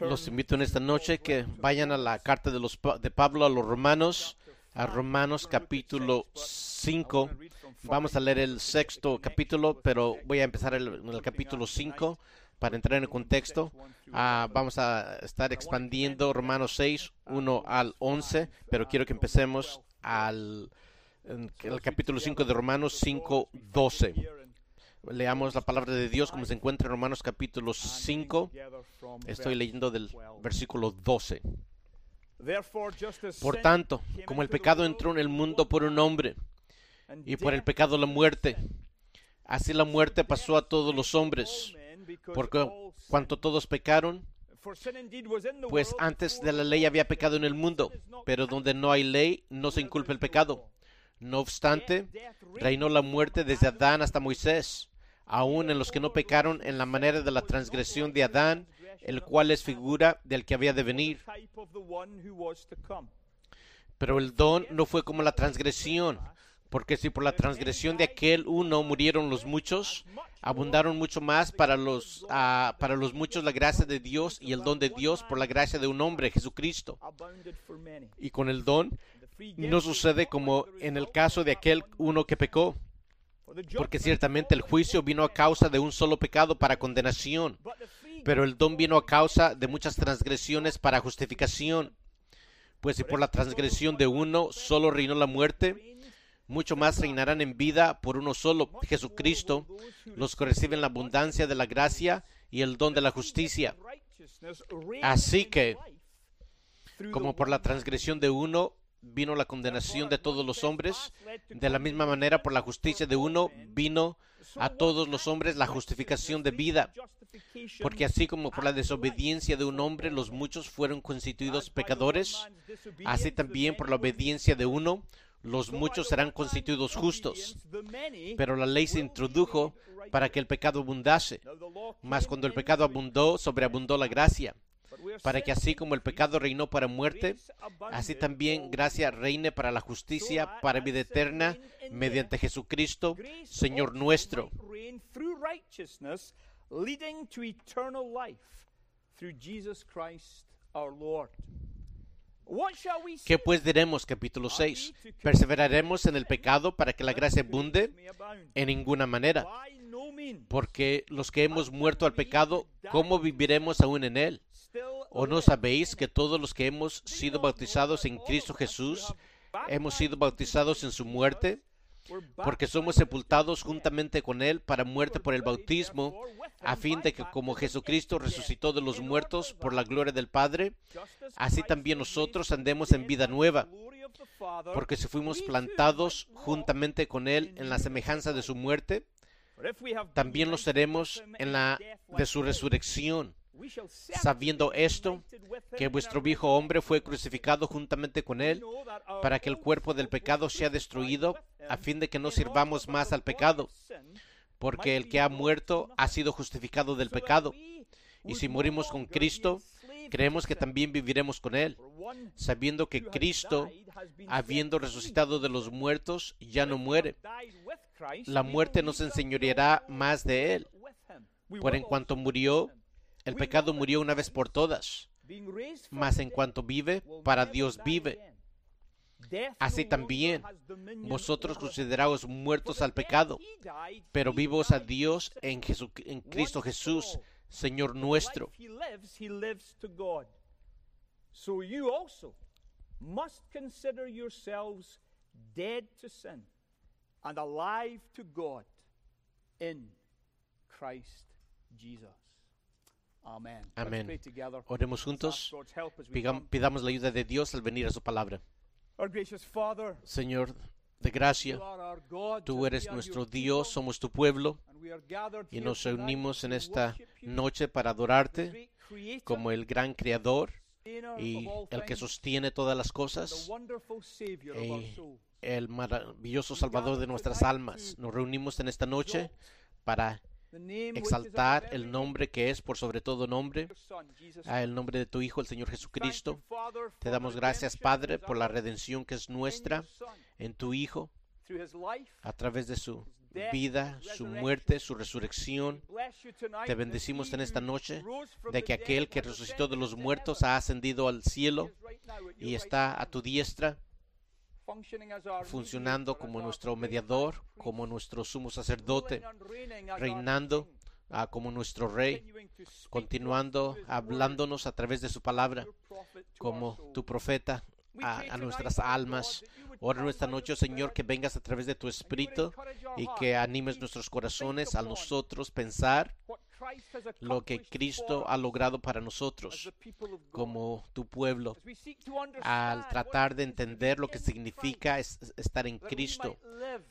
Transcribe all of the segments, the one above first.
Los invito en esta noche que vayan a la carta de, los, de Pablo a los romanos, a Romanos capítulo 5. Vamos a leer el sexto capítulo, pero voy a empezar en el capítulo 5 para entrar en el contexto. Ah, vamos a estar expandiendo Romanos 6, 1 al 11, pero quiero que empecemos al el capítulo 5 de Romanos 5, 12. Leamos la palabra de Dios como se encuentra en Romanos capítulo 5. Estoy leyendo del versículo 12. Por tanto, como el pecado entró en el mundo por un hombre, y por el pecado la muerte, así la muerte pasó a todos los hombres, porque cuanto todos pecaron, pues antes de la ley había pecado en el mundo, pero donde no hay ley no se inculpa el pecado. No obstante, reinó la muerte desde Adán hasta Moisés, aun en los que no pecaron en la manera de la transgresión de Adán, el cual es figura del que había de venir. Pero el don no fue como la transgresión, porque si por la transgresión de aquel uno murieron los muchos, abundaron mucho más para los, ah, para los muchos la gracia de Dios y el don de Dios por la gracia de un hombre, Jesucristo. Y con el don no sucede como en el caso de aquel uno que pecó, porque ciertamente el juicio vino a causa de un solo pecado para condenación, pero el don vino a causa de muchas transgresiones para justificación. Pues si por la transgresión de uno solo reinó la muerte, mucho más reinarán en vida por uno solo, Jesucristo, los que reciben la abundancia de la gracia y el don de la justicia. Así que, como por la transgresión de uno vino la condenación de todos los hombres, de la misma manera por la justicia de uno vino a todos los hombres la justificación de vida. Porque así como por la desobediencia de un hombre los muchos fueron constituidos pecadores, así también por la obediencia de uno los muchos serán constituidos justos. Pero la ley se introdujo para que el pecado abundase. Mas cuando el pecado abundó, sobreabundó la gracia para que así como el pecado reinó para muerte, así también gracia reine para la justicia, para vida eterna, mediante Jesucristo, Señor nuestro. ¿Qué pues diremos? Capítulo 6. ¿Perseveraremos en el pecado para que la gracia abunde? En ninguna manera. Porque los que hemos muerto al pecado, ¿cómo viviremos aún en él? ¿O no sabéis que todos los que hemos sido bautizados en Cristo Jesús hemos sido bautizados en su muerte? Porque somos sepultados juntamente con Él para muerte por el bautismo, a fin de que como Jesucristo resucitó de los muertos por la gloria del Padre, así también nosotros andemos en vida nueva. Porque si fuimos plantados juntamente con Él en la semejanza de su muerte, también lo seremos en la de su resurrección sabiendo esto, que vuestro viejo hombre fue crucificado juntamente con él, para que el cuerpo del pecado sea destruido, a fin de que no sirvamos más al pecado, porque el que ha muerto ha sido justificado del pecado. Y si morimos con Cristo, creemos que también viviremos con Él, sabiendo que Cristo, habiendo resucitado de los muertos, ya no muere. La muerte no se enseñoreará más de Él. Por en cuanto murió, el pecado murió una vez por todas, mas en cuanto vive, para Dios vive. Así también vosotros consideraos muertos al pecado, pero vivos a Dios en, Cristo Jesús, Señor nuestro. And alive to God in Christ Jesus. Amén. Oremos juntos. Pidamos la ayuda de Dios al venir a su palabra. Señor de gracia, tú eres nuestro Dios, somos tu pueblo y nos reunimos en esta noche para adorarte como el gran creador y el que sostiene todas las cosas y el maravilloso salvador de nuestras almas. Nos reunimos en esta noche para exaltar el nombre que es por sobre todo nombre, a el nombre de tu Hijo, el Señor Jesucristo. Te damos gracias, Padre, por la redención que es nuestra en tu Hijo, a través de su vida, su muerte, su resurrección. Te bendecimos en esta noche de que aquel que resucitó de los muertos ha ascendido al cielo y está a tu diestra funcionando como nuestro mediador, como nuestro sumo sacerdote, reinando ah, como nuestro rey, continuando hablándonos a través de su palabra, como tu profeta a, a nuestras almas. Ora en esta noche, Señor, que vengas a través de tu Espíritu y que animes nuestros corazones a nosotros pensar lo que Cristo ha logrado para nosotros como tu pueblo, al tratar de entender lo que significa estar en Cristo,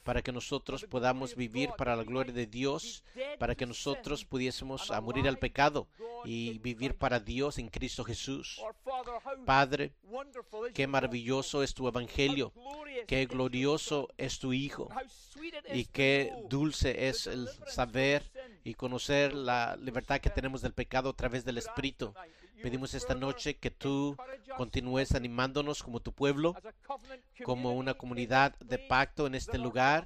para que nosotros podamos vivir para la gloria de Dios, para que nosotros pudiésemos morir al pecado y vivir para Dios en Cristo Jesús. Padre, qué maravilloso es tu evangelio, qué glorioso es tu Hijo y qué dulce es el saber y conocer la libertad que tenemos del pecado a través del Espíritu. Pedimos esta noche que tú continúes animándonos como tu pueblo, como una comunidad de pacto en este lugar,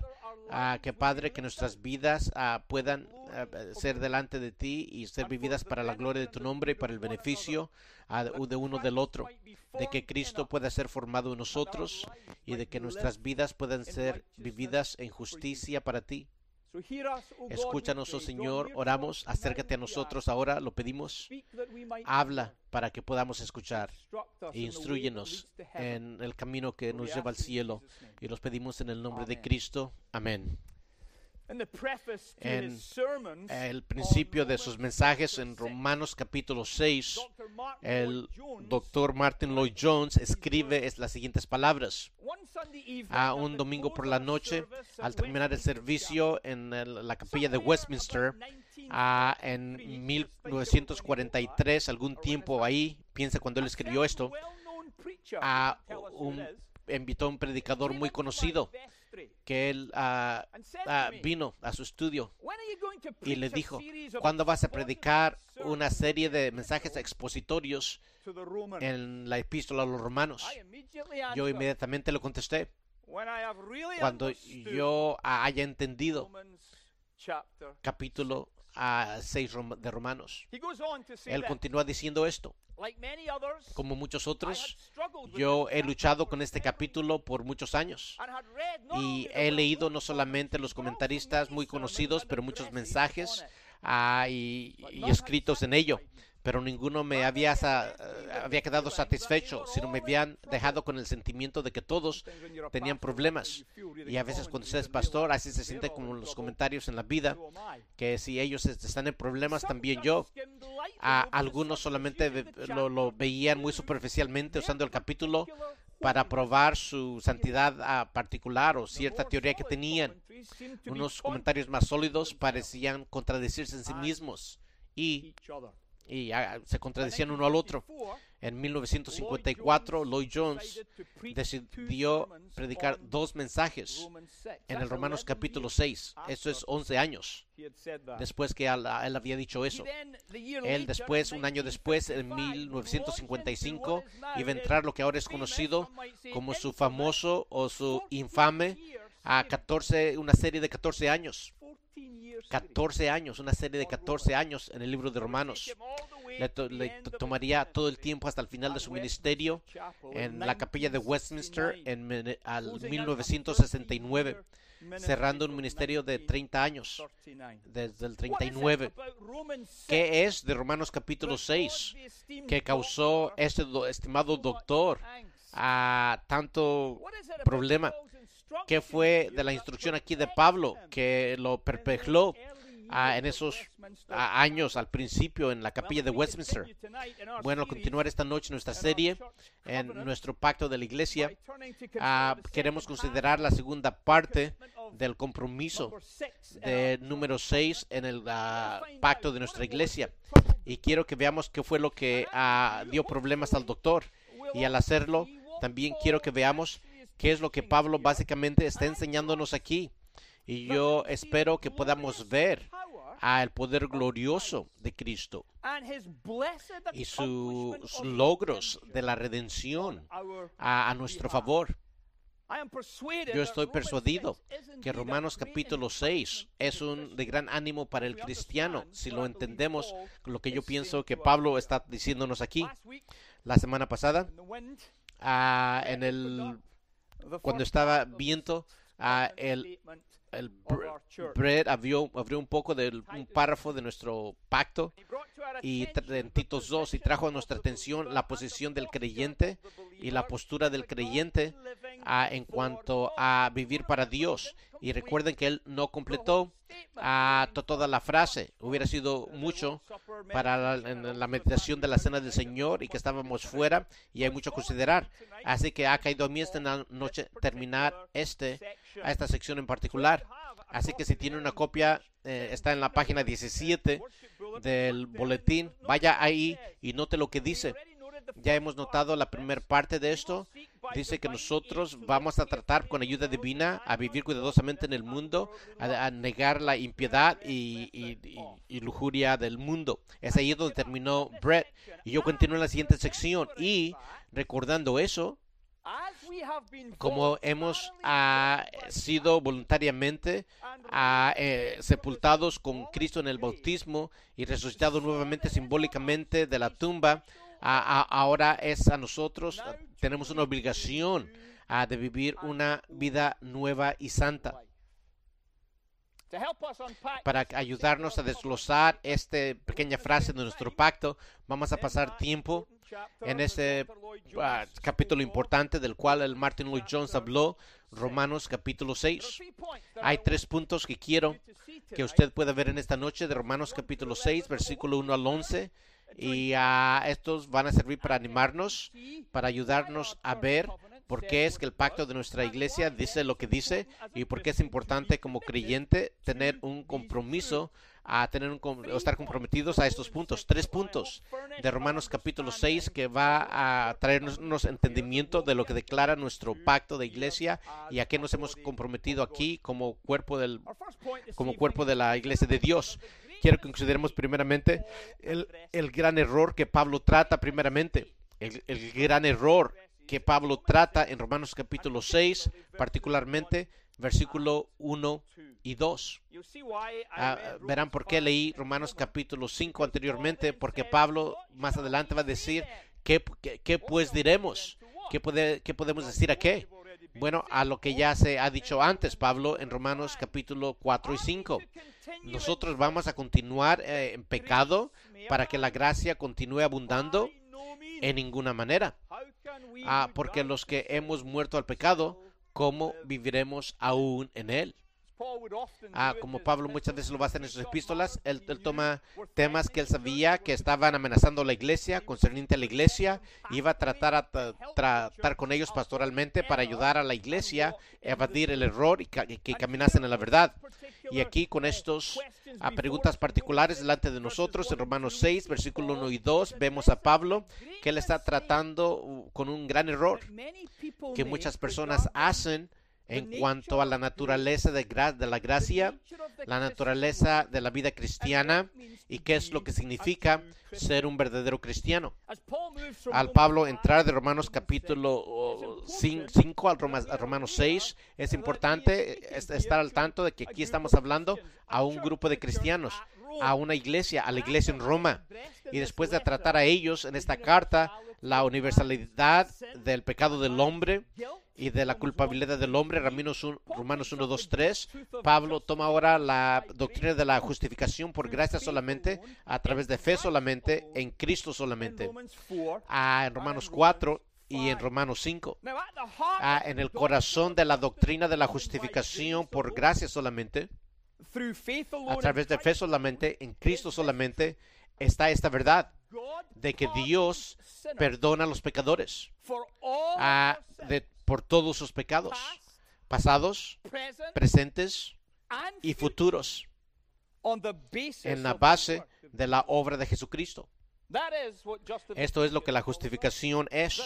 a que Padre, que nuestras vidas ah, puedan ah, ser delante de ti y ser vividas para la gloria de tu nombre y para el beneficio ah, de uno del otro, de que Cristo pueda ser formado en nosotros y de que nuestras vidas puedan ser vividas en justicia para ti. Escúchanos, oh Señor, oramos, acércate a nosotros ahora, lo pedimos. Habla para que podamos escuchar. E instruyenos en el camino que nos lleva al cielo. Y los pedimos en el nombre de Cristo. Amén en el principio de sus mensajes en Romanos capítulo 6, el doctor Martin Lloyd Jones escribe las siguientes palabras. A un domingo por la noche, al terminar el servicio en la capilla de Westminster, en 1943, algún tiempo ahí, piensa cuando él escribió esto, a un, invitó a un predicador muy conocido que él ah, ah, vino a su estudio y le dijo, ¿cuándo vas a predicar una serie de mensajes expositorios en la epístola a los romanos? Yo inmediatamente le contesté, cuando yo haya entendido capítulo a 6 de Romanos. Él continúa diciendo esto. Como muchos otros, yo he luchado con este capítulo por muchos años y he leído no solamente los comentaristas muy conocidos, pero muchos mensajes ah, y escritos en ello pero ninguno me había, había quedado satisfecho, sino me habían dejado con el sentimiento de que todos tenían problemas. Y a veces cuando usted es pastor, así se siente como los comentarios en la vida, que si ellos están en problemas, también yo. A algunos solamente lo, veían muy superficialmente usando el capítulo para probar su santidad particular o cierta teoría que tenían. Unos comentarios más sólidos parecían contradecirse en sí mismos y y se contradecían uno al otro. En 1954, Lloyd Jones decidió predicar dos mensajes en el Romanos capítulo 6. Eso es 11 años después que él, había dicho eso. Él después, un año después, en 1955, iba a entrar lo que ahora es conocido como su famoso o su infame a 14, una serie de 14 años. 14 años, una serie de 14 años en el libro de Romanos. Le, tomaría todo el tiempo hasta el final de su ministerio en la capilla de Westminster en al 1969, cerrando un ministerio de 30 años, desde el 39. ¿Qué es de Romanos capítulo 6 que causó este estimado doctor a tanto problema? ¿Qué fue de la instrucción aquí de Pablo que lo perpetuó en esos años al principio en la capilla de Westminster? Bueno, continuar esta noche nuestra serie en nuestro pacto de la iglesia, ah, queremos considerar la segunda parte del compromiso de número 6 en el ah, pacto de nuestra iglesia. Y quiero que veamos qué fue lo que ah, dio problemas al doctor. Y al hacerlo, también quiero que veamos qué es lo que Pablo básicamente está enseñándonos aquí. Y yo espero que podamos ver al poder glorioso de Cristo y sus logros de la redención a, nuestro favor. Yo estoy persuadido que Romanos capítulo 6 es un de gran ánimo para el cristiano si lo entendemos lo que yo pienso que Pablo está diciéndonos aquí. La semana pasada, ah, en el cuando estaba viento, ah, el, el Brett abrió, abrió, un poco del un párrafo de nuestro pacto y en Titos 2 y trajo a nuestra atención la posición del creyente y la postura del creyente ah, en cuanto a vivir para Dios. Y recuerden que él no completó a toda la frase. Hubiera sido mucho para la, meditación de la cena del Señor y que estábamos fuera y hay mucho a considerar. Así que ha caído a mí esta noche terminar este, a esta sección en particular. Así que si tiene una copia, eh, está en la página 17 del boletín. Vaya ahí y note lo que dice. Ya hemos notado la primera parte de esto. Dice que nosotros vamos a tratar con ayuda divina a vivir cuidadosamente en el mundo, a, negar la impiedad y, lujuria del mundo. Es ahí donde terminó Brett. Y yo continúo en la siguiente sección. Y recordando eso, como hemos ah, sido voluntariamente ah, eh, sepultados con Cristo en el bautismo y resucitados nuevamente simbólicamente de la tumba, ahora es a nosotros, tenemos una obligación de vivir una vida nueva y santa. Para ayudarnos a desglosar esta pequeña frase de nuestro pacto, vamos a pasar tiempo en este ah, capítulo importante del cual el Martin Lloyd Jones habló, Romanos capítulo 6. Hay tres puntos que quiero que usted pueda ver en esta noche de Romanos capítulo 6, versículo 1 al 11 y uh, estos van a servir para animarnos, para ayudarnos a ver por qué es que el pacto de nuestra iglesia dice lo que dice y por qué es importante como creyente tener un compromiso a tener un, estar comprometidos a estos puntos. Tres puntos de Romanos capítulo 6 que va a traernos entendimiento de lo que declara nuestro pacto de iglesia y a qué nos hemos comprometido aquí como cuerpo del como cuerpo de la iglesia de Dios quiero que consideremos primeramente el, el gran error que Pablo trata primeramente. El, el, gran error que Pablo trata en Romanos capítulo 6, particularmente versículo 1 y 2. Ah, verán por qué leí Romanos capítulo 5 anteriormente, porque Pablo más adelante va a decir, ¿qué, qué, pues diremos? ¿Qué, puede, ¿Qué podemos decir a qué? Bueno, a lo que ya se ha dicho antes, Pablo, en Romanos capítulo 4 y 5. Nosotros vamos a continuar eh, en pecado para que la gracia continúe abundando en ninguna manera. Ah, porque los que hemos muerto al pecado, ¿cómo viviremos aún en él? Ah, como Pablo muchas veces lo va a hacer en sus epístolas, él, toma temas que él sabía que estaban amenazando a la iglesia, concerniente a la iglesia, iba a tratar a tratar con ellos pastoralmente para ayudar a la iglesia a evadir el error y que, caminasen en la verdad. Y aquí con estos a preguntas particulares delante de nosotros, en Romanos 6, versículo 1 y 2, vemos a Pablo que él está tratando con un gran error que muchas personas hacen en cuanto a la naturaleza de, la gracia, la naturaleza de la vida cristiana y qué es lo que significa ser un verdadero cristiano. Al Pablo entrar de Romanos capítulo 5 al Romanos 6, es importante estar al tanto de que aquí estamos hablando a un grupo de cristianos, a una iglesia, a la iglesia en Roma. Y después de tratar a ellos en esta carta, la universalidad del pecado del hombre, y de la culpabilidad del hombre, Romanos 1, 2, 3. Pablo toma ahora la doctrina de la justificación por gracia solamente, a través de fe solamente, en Cristo solamente. Ah, en Romanos 4 y en Romanos 5. Ah, en el corazón de la doctrina de la justificación por gracia solamente, a través de fe solamente, en Cristo solamente, está esta verdad de que Dios perdona a los pecadores. Ah, de por todos sus pecados, pasados, presentes y futuros, en la base de la obra de Jesucristo. Esto es lo que la justificación es,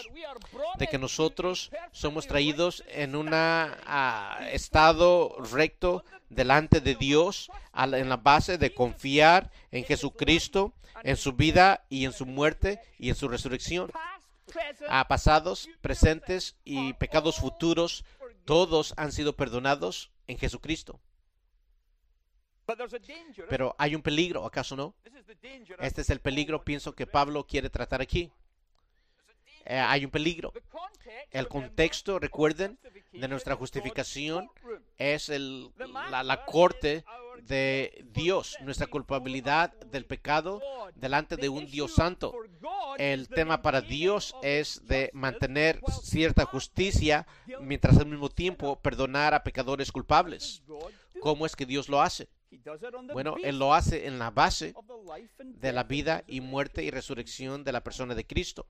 de que nosotros somos traídos en un estado recto delante de Dios en la base de confiar en Jesucristo, en su vida y en su muerte y en su resurrección a pasados, presentes y pecados futuros Todos han sido perdonados en Jesucristo. Pero hay un peligro, ¿acaso no? Este es el peligro, pienso que Pablo quiere tratar aquí. Eh, hay un peligro. El contexto, recuerden, de nuestra justificación es la, la corte de Dios, nuestra culpabilidad del pecado delante de un Dios santo. El tema para Dios es de mantener cierta justicia mientras al mismo tiempo perdonar a pecadores culpables. ¿Cómo es que Dios lo hace? Bueno, Él lo hace en la base de la vida y muerte y resurrección de la persona de Cristo.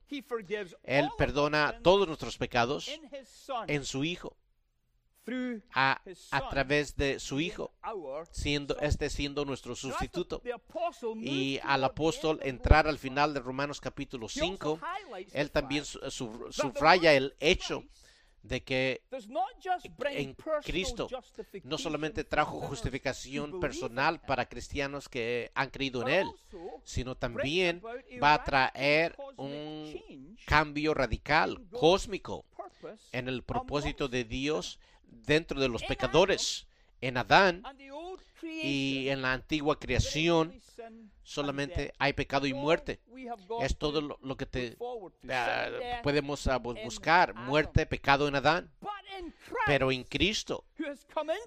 Él perdona todos nuestros pecados en su Hijo. A, a, través de su Hijo, siendo este siendo nuestro sustituto. Y al apóstol entrar al final de Romanos capítulo 5, él también subraya el hecho de que en Cristo no solamente trajo justificación personal para cristianos que han creído en Él, sino también va a traer un cambio radical, cósmico, en el propósito de Dios dentro de los pecadores. En Adán y en la antigua creación solamente hay pecado y muerte. Es todo lo, que te ah, podemos ah, buscar, muerte, pecado en Adán. Pero en Cristo,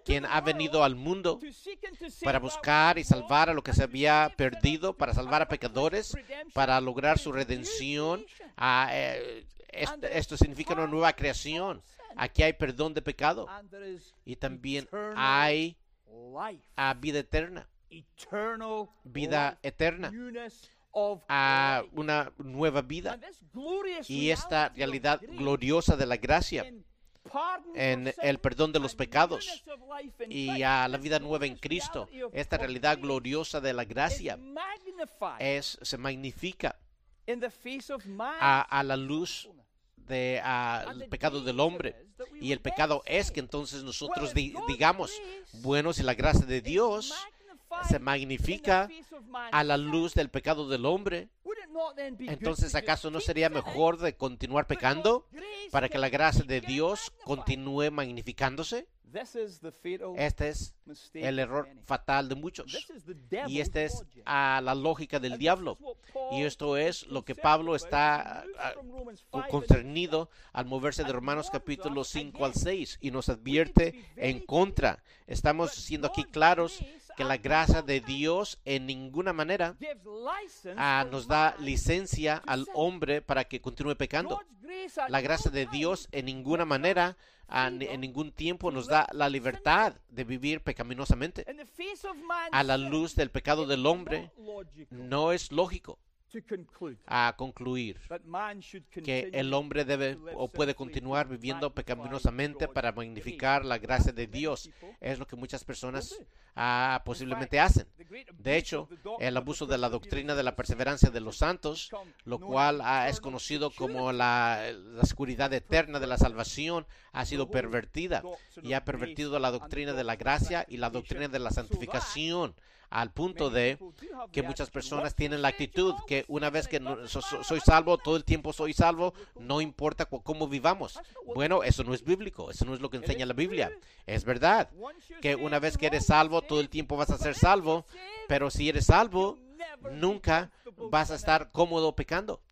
quien ha venido al mundo para buscar y salvar a lo que se había perdido, para salvar a pecadores, para lograr su redención, ah, eh, esto significa una nueva creación. Aquí hay perdón de pecado y también hay a vida eterna, vida eterna, a una nueva vida. Y esta realidad gloriosa de la gracia en el perdón de los pecados y a la vida nueva en Cristo, esta realidad gloriosa de la gracia es, se magnifica a, a la luz del pecado del hombre. Y el pecado es que entonces nosotros digamos, bueno, si la gracia de Dios se magnifica a la luz del pecado del hombre, entonces ¿acaso no sería mejor de continuar pecando para que la gracia de Dios continúe magnificándose? Este es el error fatal de muchos. Y esta es a la lógica del diablo. Y esto es lo que Pablo está concernido al moverse de Romanos capítulo 5 al 6 y nos advierte en contra. Estamos siendo aquí claros que la gracia de Dios en ninguna manera ah, nos da licencia al hombre para que continúe pecando. La gracia de Dios en ninguna manera en ningún tiempo nos da la libertad de vivir pecaminosamente. A la luz del pecado del hombre, no es lógico a concluir que el hombre debe o puede continuar viviendo pecaminosamente para magnificar la gracia de Dios. Es lo que muchas personas ah, posiblemente hacen. De hecho, el abuso de la doctrina de la perseverancia de los santos, lo cual ah, es conocido como la, la oscuridad eterna de la salvación, ha sido pervertida y ha pervertido la doctrina de la gracia y la doctrina de la santificación al punto de que muchas personas tienen la actitud que una vez que soy salvo, todo el tiempo soy salvo, no importa cómo vivamos. Bueno, eso no es bíblico, eso no es lo que enseña la Biblia. Es verdad que una vez que eres salvo, todo el tiempo vas a ser salvo, pero si eres salvo, nunca vas a estar cómodo pecando.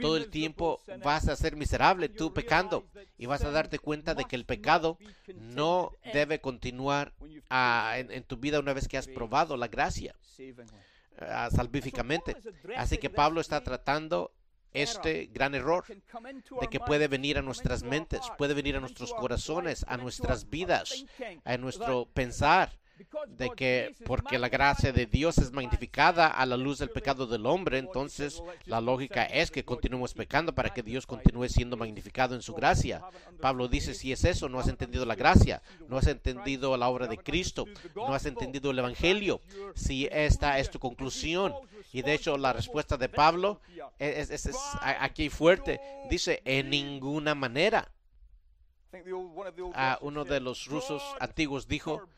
Todo el tiempo vas a ser miserable tú pecando y vas a darte cuenta de que el pecado no debe continuar ah, en, tu vida una vez que has probado la gracia ah, salvíficamente. Así que Pablo está tratando este gran error de que puede venir a nuestras mentes, puede venir a nuestros corazones, a nuestras vidas, a nuestro pensar de que porque la gracia de Dios es magnificada a la luz del pecado del hombre, entonces la lógica es que continuemos pecando para que Dios continúe siendo magnificado en su gracia. Pablo dice, si es eso, no has entendido la gracia, no has entendido la obra de Cristo, no has entendido el Evangelio. Si esta es tu conclusión, y de hecho la respuesta de Pablo es, es aquí fuerte, dice, en ninguna manera. A uno de los rusos antiguos dijo,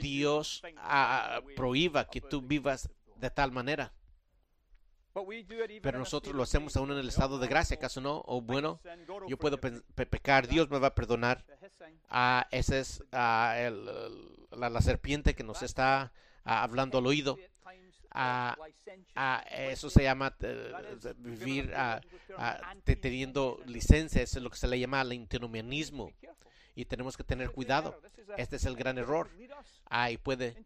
Dios ah, prohíba que tú vivas de tal manera. Pero nosotros lo hacemos aún en el estado de gracia, ¿acaso no? O bueno, yo puedo pecar, Dios me va a perdonar. Ah, esa es ah, el- la, la serpiente que nos está ah, hablando al oído. Ah, Ah, eso se llama eh, vivir ah, ah, te- teniendo licencia, eso es lo que se le llama el antinomianismo. Y tenemos que tener cuidado. Este es el gran error. Ah, y puede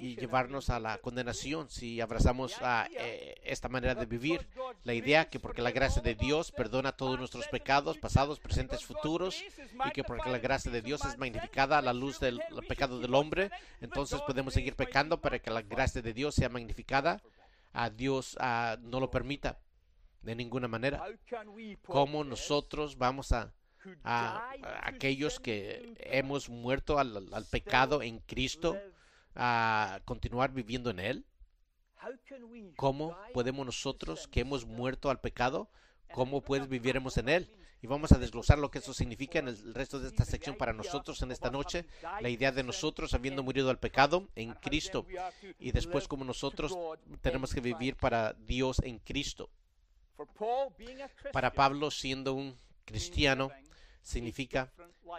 llevarnos a la condenación si abrazamos eh, esta manera de vivir. La idea que porque la gracia de Dios perdona todos nuestros pecados, pasados, presentes, futuros, y que porque la gracia de Dios es magnificada a la luz del del pecado del hombre, entonces podemos seguir pecando para que la gracia de Dios sea magnificada. A Dios ah, no lo permita de ninguna manera. ¿Cómo nosotros vamos a, a- a aquellos que hemos muerto al, al pecado en Cristo, a continuar viviendo en Él? ¿Cómo podemos nosotros que hemos muerto al pecado, cómo pues viviremos en Él? Y vamos a desglosar lo que eso significa en el resto de esta sección para nosotros en esta noche. La idea de nosotros habiendo murido al pecado en Cristo y después como nosotros tenemos que vivir para Dios en Cristo. Para Pablo, siendo un cristiano, significa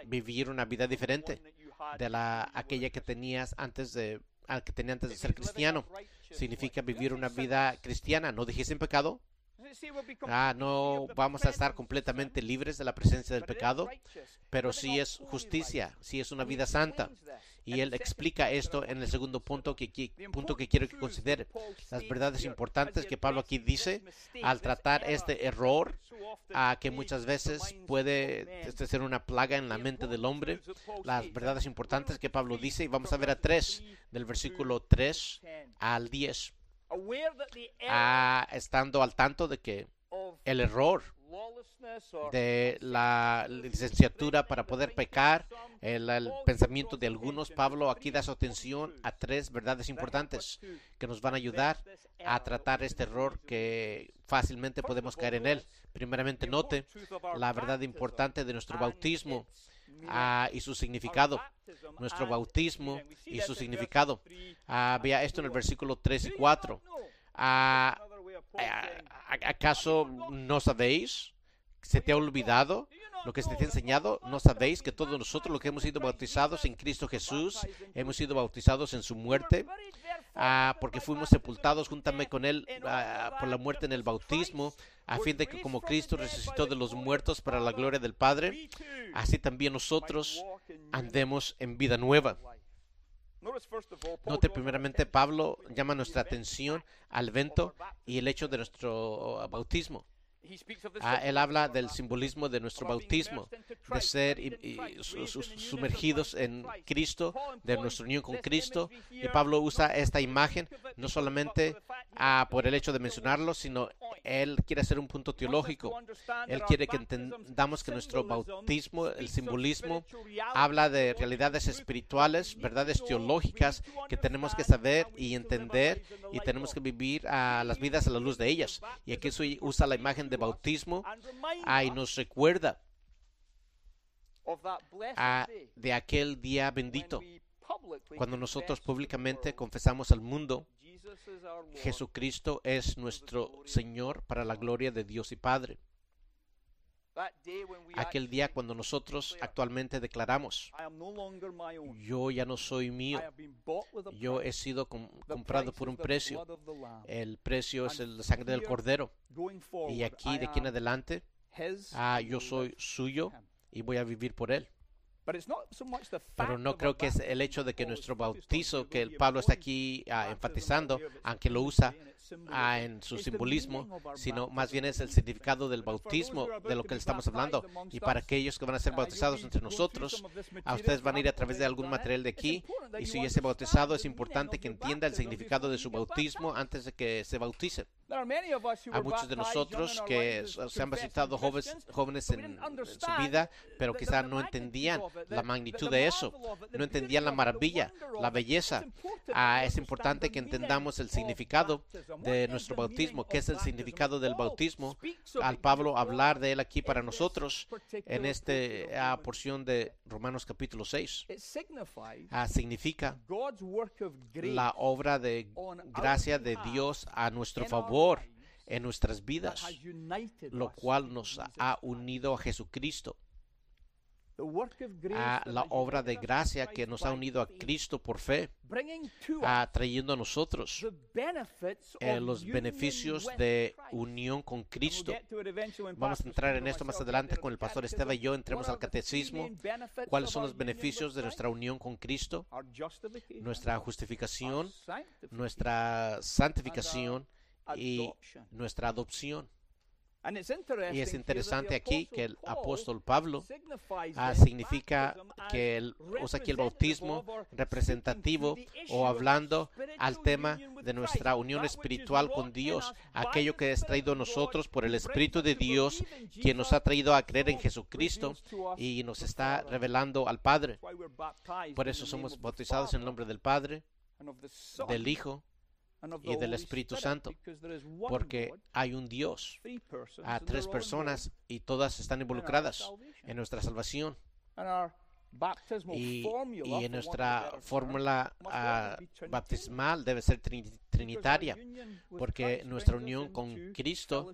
vivir una vida diferente de la aquella que tenías antes de que tenía antes de ser cristiano. Significa vivir una vida cristiana. No dijiste en pecado. Ah, no vamos a estar completamente libres de la presencia del pecado, pero sí es justicia, sí es una vida santa. Y él explica esto en el segundo punto que, punto que quiero que considere. Las verdades importantes que Pablo aquí dice al tratar este error a que muchas veces puede este, ser una plaga en la mente del hombre. Las verdades importantes que Pablo dice, y vamos a ver a tres, del versículo 3 al 10, ah, estando al tanto de que el error de la licenciatura para poder pecar, el, el pensamiento de algunos, Pablo aquí da su atención a tres verdades importantes que nos van a ayudar a tratar este error que fácilmente podemos caer en él. Primeramente, note la verdad importante de nuestro bautismo ah, y su significado. Nuestro bautismo y su significado. Ah, vea esto en el versículo 3 y 4. Ah, ah, ¿Acaso no sabéis? ¿Se te ha olvidado lo que se te ha enseñado? ¿No sabéis que todos nosotros, los que hemos sido bautizados en Cristo Jesús, hemos sido bautizados en su muerte? Ah, porque fuimos sepultados juntamente con Él ah, por la muerte en el bautismo, a fin de que como Cristo resucitó de los muertos para la gloria del Padre, así también nosotros andemos en vida nueva. Note primeramente, Pablo llama nuestra atención al evento y el hecho de nuestro bautismo. Ah, él habla del simbolismo de nuestro bautismo, de ser y- y sumergidos en Cristo, de nuestra unión con Cristo. Y Pablo usa esta imagen no solamente ah, por el hecho de mencionarlo, sino él quiere hacer un punto teológico. Él quiere que entendamos que nuestro bautismo, el simbolismo, habla de realidades espirituales, verdades teológicas que tenemos que saber y entender y tenemos que vivir las vidas a la luz de ellas. Y aquí usa la imagen de bautismo y nos recuerda de aquel día bendito cuando nosotros públicamente confesamos al mundo. Jesucristo es nuestro Señor para la gloria de Dios y Padre. Aquel día cuando nosotros actualmente declaramos, yo ya no soy mío, yo he sido com- comprado por un precio. El precio es el sangre del cordero. Y aquí de aquí en adelante, ah, yo soy suyo y voy a vivir por él. Pero no creo que es el hecho de que nuestro bautizo, que el Pablo está aquí ah, enfatizando, aunque lo usa ah, en su simbolismo, sino más bien es el significado del bautismo de lo que estamos hablando. Y para aquellos que van a ser bautizados entre nosotros, a ustedes van a ir a través de algún material de aquí. Y si ese bautizado es importante que entienda el significado de su bautismo antes de que se bautice. Hay muchos de nosotros que se han bautizado jóvenes, jóvenes en, en su vida, pero quizá no entendían la magnitud de eso, no entendían la maravilla, la belleza. Ah, es importante que entendamos el significado de nuestro bautismo, qué es el significado del bautismo. Al Pablo hablar de él aquí para nosotros en esta porción de Romanos capítulo 6. Ah, significa la obra de gracia de Dios a nuestro favor en nuestras vidas, lo cual nos ha unido a Jesucristo. A la obra de gracia que nos ha unido a Cristo por fe, a, trayendo a nosotros eh, los beneficios de unión con Cristo. Vamos a entrar en esto más adelante con el pastor Esteban y yo entremos al catecismo. ¿Cuáles son los beneficios de nuestra unión con Cristo? Nuestra justificación, nuestra santificación y nuestra adopción. Y es interesante aquí que el apóstol Pablo ah, significa que él usa aquí el bautismo representativo o hablando al tema de nuestra unión espiritual con Dios, aquello que es traído a nosotros por el Espíritu de Dios, quien nos ha traído a creer en Jesucristo y nos está revelando al Padre. Por eso somos bautizados en el nombre del Padre, del Hijo y del Espíritu Santo, porque hay un Dios, a tres personas y todas están involucradas en nuestra salvación. Y, en nuestra fórmula ah, baptismal debe ser trinitaria, porque nuestra unión con Cristo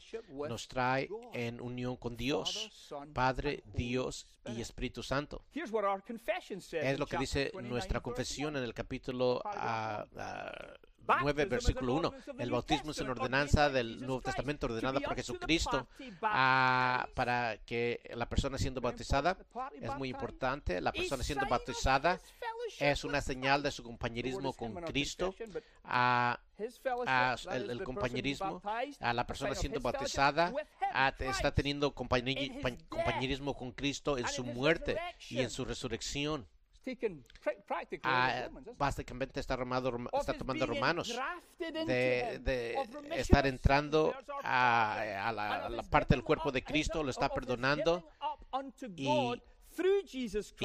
nos trae en unión con Dios, Padre, Dios y Espíritu Santo. Es lo que dice nuestra confesión en el capítulo 9, versículo 1. El bautismo es una ordenanza del Nuevo Testamento ordenada por Jesucristo ah, para que la persona siendo bautizada es muy importante. La persona siendo bautizada es una señal de su compañerismo con Cristo. a ah, ah, el, compañerismo, a la persona siendo bautizada está teniendo compañerismo con Cristo en su muerte y en su resurrección. Ah, básicamente está, está tomando romanos de, estar entrando a, la, parte del cuerpo de Cristo, lo está perdonando y,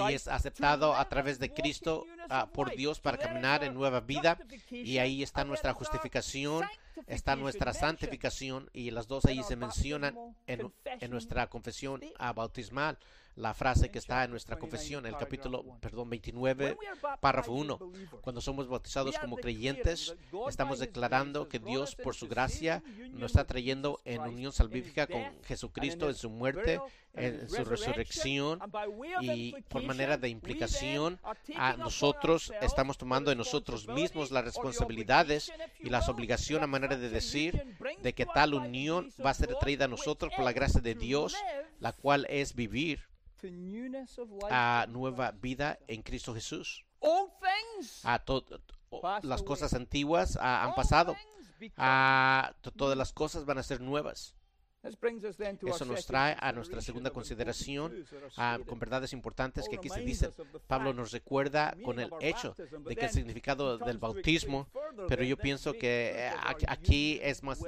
es aceptado a través de Cristo ah, por Dios para caminar en nueva vida. Y ahí está nuestra justificación, está nuestra santificación y las dos ahí se mencionan en, en nuestra confesión bautismal la frase que está en nuestra confesión, el capítulo, perdón, 29, párrafo 1. Cuando somos bautizados como creyentes, estamos declarando que Dios, por su gracia, nos está trayendo en unión salvífica con Jesucristo en su muerte, en su resurrección y por manera de implicación a nosotros estamos tomando en nosotros mismos las responsabilidades y las obligaciones a manera de decir de que tal unión va a ser traída a nosotros por la gracia de Dios, la cual es vivir a nueva vida en Cristo Jesús. A las cosas antiguas han pasado. A todas las cosas van a ser nuevas. Eso nos trae a nuestra segunda consideración con verdades importantes que aquí se dicen. Pablo nos recuerda con el hecho de que el significado del bautismo, pero yo pienso que eh, aquí es más,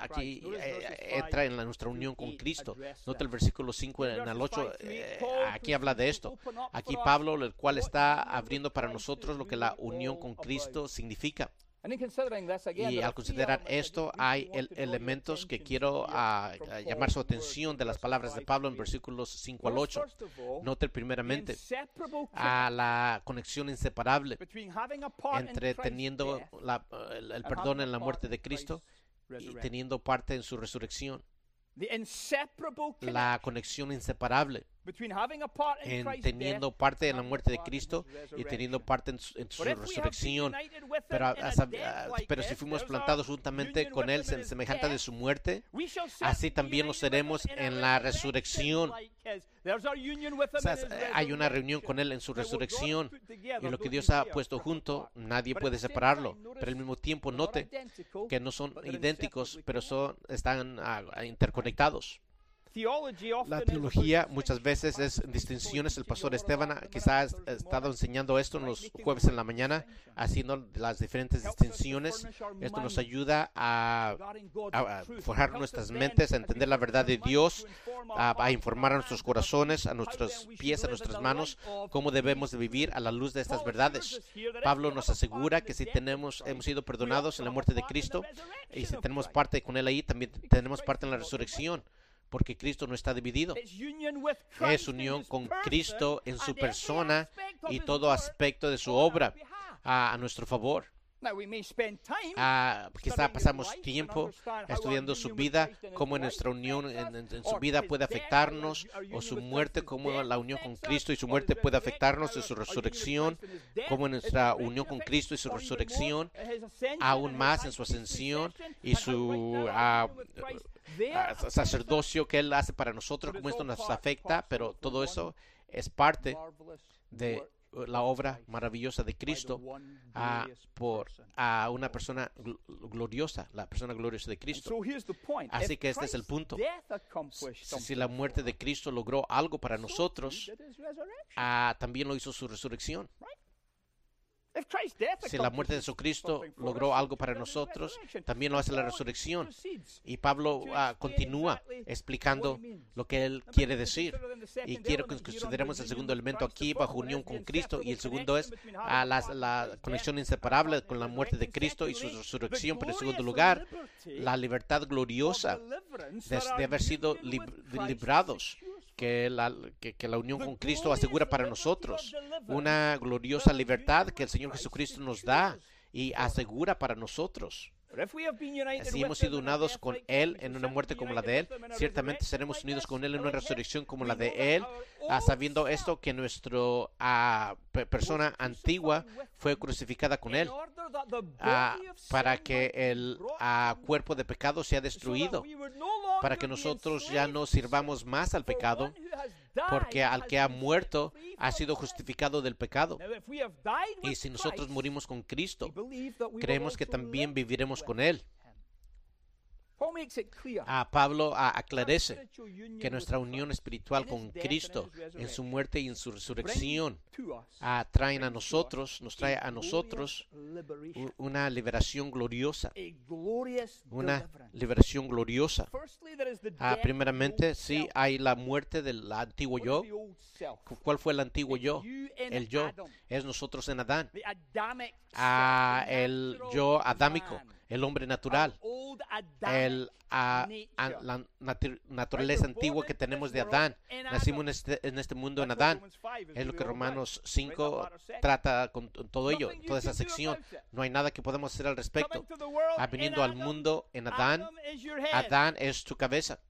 aquí eh, entra en nuestra unión con Cristo. Nota el versículo 5 en el 8, eh, aquí habla de esto. Aquí Pablo, el cual está abriendo para nosotros lo que la unión con Cristo significa. Y al considerar esto, hay elementos que quiero ah, llamar su atención de las palabras de Pablo en versículos 5 al 8. Note primeramente a la conexión inseparable entre teniendo el perdón en la muerte de Cristo y teniendo parte en su resurrección. La conexión inseparable en teniendo parte en la muerte de Cristo y teniendo parte en su, resurrección. Pero, pero si fuimos plantados juntamente con Él, semejante de su muerte, así también lo seremos en la resurrección. hay una reunión con Él en su resurrección y lo que Dios ha puesto junto, nadie puede separarlo. Pero al mismo tiempo note que no son idénticos, pero son, están ah, interconectados. La teología muchas veces es distinciones. El pastor Esteban quizás ha estado enseñando esto en los jueves en la mañana, haciendo las diferentes distinciones. Esto nos ayuda a, forjar nuestras mentes, a entender la verdad de Dios, a, informar a nuestros corazones, a nuestros pies, a nuestras manos, cómo debemos de vivir a la luz de estas verdades. Pablo nos asegura que si tenemos, hemos sido perdonados en la muerte de Cristo y si tenemos parte con Él ahí, también tenemos parte en la resurrección porque Cristo no está dividido. Es unión con Cristo en su persona y todo aspecto de su obra a, nuestro favor. Ah, quizá pasamos tiempo estudiando su vida, cómo nuestra unión en, en, su vida puede afectarnos, o su muerte, cómo la unión con Cristo y su muerte puede afectarnos, y su resurrección, cómo nuestra unión con Cristo y su resurrección, aún más en su ascensión y su ah, ah, sacerdocio que Él hace para nosotros, cómo esto nos afecta, pero todo eso es parte de la obra maravillosa de Cristo a, por, a una persona gloriosa, la persona gloriosa de Cristo. Así que este es el punto. Si la muerte de Cristo logró algo para nosotros, ah, también lo hizo su resurrección. Si la muerte de Jesucristo logró algo para nosotros, también lo hace la resurrección. Y Pablo ah, continúa explicando lo que él quiere decir. Y quiero que consideremos el segundo elemento aquí bajo unión con Cristo. Y el segundo es la, conexión inseparable con la muerte de Cristo y su resurrección. Pero en segundo lugar, la libertad gloriosa de, haber sido librados que la, que, la unión con Cristo asegura para nosotros, una gloriosa libertad que el Señor Jesucristo nos da y asegura para nosotros. Si hemos sido unidos con Él en una muerte como la de Él, ciertamente seremos unidos con Él en una resurrección como la de Él, ah, sabiendo esto que nuestra ah, persona antigua fue crucificada con Él, ah, para que el cuerpo de pecado sea destruido, para que nosotros ya no sirvamos más al pecado, porque al que ha muerto ha sido justificado del pecado. Y si nosotros morimos con Cristo, creemos que también viviremos con Él. A Pablo aclarece que nuestra unión espiritual con Cristo en su muerte y en su resurrección traen a nosotros, nos trae a nosotros una liberación gloriosa. Una liberación gloriosa. Ah, primeramente, sí, hay la muerte del antiguo yo. ¿Cuál fue el antiguo yo? El yo es nosotros en Adán. Ah, el yo adámico el hombre natural, el, la naturaleza antigua que tenemos de Adán. Nacimos en este, en este mundo en Adán. Es lo que Romanos 5 trata con todo ello, toda esa sección. No hay nada que podamos hacer al respecto. Ha venido al mundo en Adán. Adán es tu cabeza.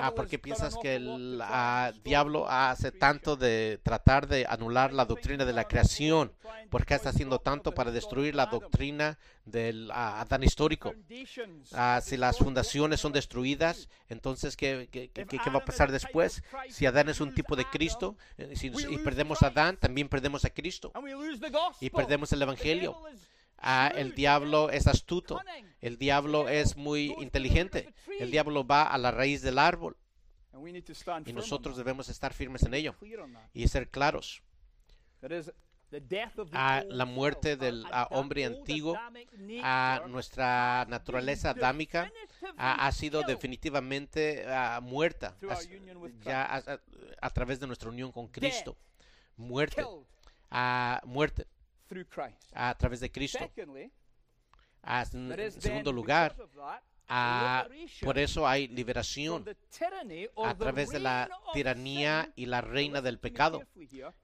Ah, porque piensas que el ah, diablo hace tanto de tratar de anular la doctrina de la creación, porque está haciendo tanto para destruir la doctrina del ah, Adán histórico. si las fundaciones son destruidas, entonces ¿qué, qué, qué, va a pasar después? Si Adán es un tipo de Cristo eh, si, y perdemos a Adán, también perdemos a Cristo. Y perdemos el Evangelio. El diablo es astuto, el diablo es muy inteligente, el diablo va a la raíz del árbol y nosotros debemos estar firmes en ello y ser claros. A la muerte del hombre antiguo, a nuestra naturaleza adámica, ha, sido definitivamente muerta ya a, través de nuestra unión con Cristo. Muerte. a muerte a través de Cristo. En segundo lugar, Ah, por eso hay liberación a través de la tiranía y la reina del pecado.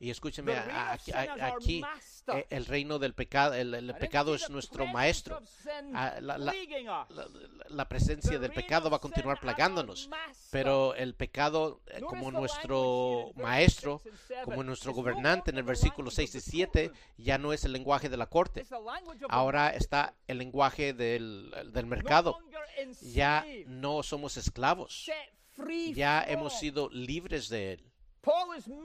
Y escúcheme, aquí, eh, el reino del pecado, el, pecado es nuestro maestro. Ah, la, presencia del pecado va a continuar plagándonos, pero el pecado eh, como nuestro maestro, como nuestro gobernante en el versículo 6 y 7, ya no es el lenguaje de la corte. Ahora está el lenguaje del, del mercado. ya no somos esclavos, ya hemos sido libres de él.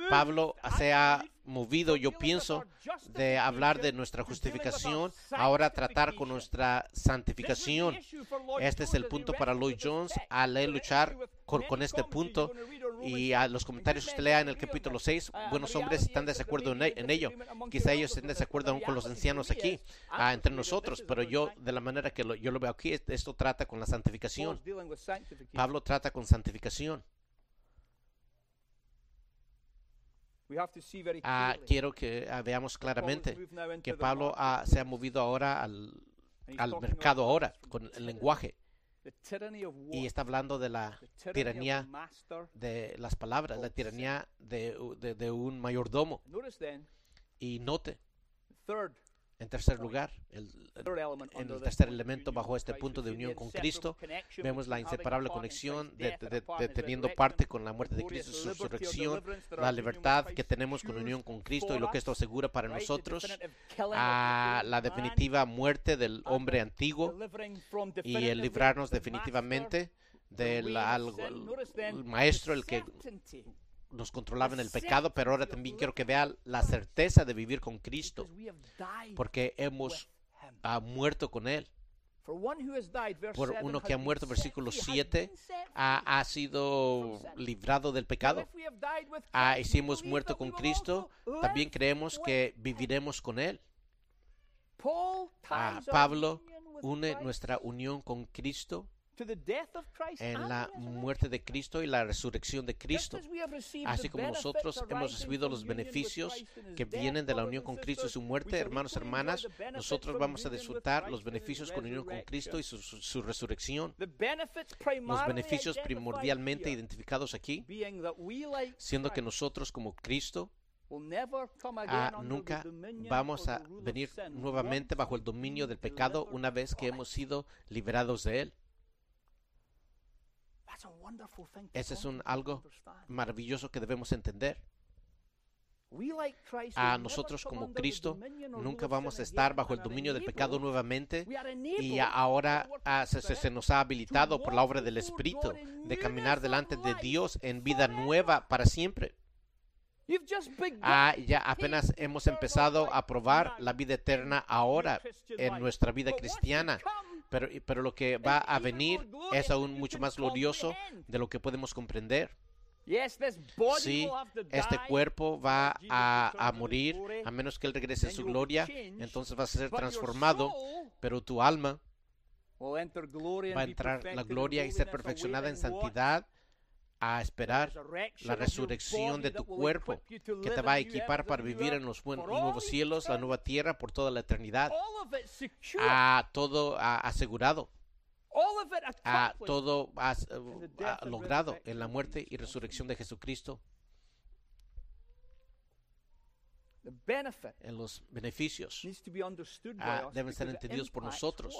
Pablo se ha movido, yo pienso, de hablar de nuestra justificación, ahora tratar con nuestra santificación. Este es el punto para Lloyd Jones al luchar con, este punto y a los comentarios que usted lea en el capítulo 6, buenos hombres están de desacuerdo en, ello. Quizá ellos estén de desacuerdo aún con los ancianos aquí, ah, entre nosotros, pero yo, de la manera que yo lo veo aquí, esto trata con la santificación. Pablo trata con santificación. Ah, quiero que ah, veamos claramente que Pablo se ha movido ahora al, al mercado ahora con el lenguaje. y está hablando de la tiranía de las palabras, la tiranía de, de, un mayordomo. Y note, En tercer lugar, el, en el tercer elemento bajo este punto de unión con Cristo, vemos la inseparable conexión de, teniendo parte con la muerte de Cristo, su resurrección, la libertad que tenemos con unión con Cristo y lo que esto asegura para nosotros, a la definitiva muerte del hombre antiguo y el librarnos definitivamente del algo, el maestro, el que nos controlaba en el pecado, pero ahora también quiero que vean la certeza de vivir con Cristo, porque hemos ha muerto con Él. Por uno que ha muerto, versículo 7, ha, ha sido librado del pecado. Ah, y si hemos muerto con Cristo, también creemos que viviremos con Él. Ah, Pablo une nuestra unión con Cristo en la muerte de Cristo y la resurrección de Cristo. Así como nosotros hemos recibido los beneficios que vienen de la unión con Cristo y su muerte, hermanos, hermanas, nosotros vamos a disfrutar los beneficios con unión con Cristo y su, resurrección. Los beneficios primordialmente identificados aquí, siendo que nosotros como Cristo, Ah, nunca vamos a venir nuevamente bajo el dominio del pecado una vez que hemos sido liberados de él. Ese es un algo maravilloso que debemos entender. A nosotros como Cristo nunca vamos a estar bajo el dominio del pecado nuevamente y ahora ah, se, nos ha habilitado por la obra del Espíritu de caminar delante de Dios en vida nueva para siempre. Ah, ya apenas hemos empezado a probar la vida eterna ahora en nuestra vida cristiana pero, pero lo que va a venir es aún mucho más glorioso de lo que podemos comprender. Sí, este cuerpo va a, morir a menos que Él regrese en su gloria, entonces va a ser transformado, pero tu alma va a entrar la gloria y ser perfeccionada en santidad a esperar la resurrección de tu cuerpo, que te va a equipar para vivir en los nuevos cielos, la nueva tierra por toda la eternidad. A todo asegurado. A todo logrado en la muerte y resurrección de Jesucristo en los beneficios ah, deben ser entendidos por nosotros.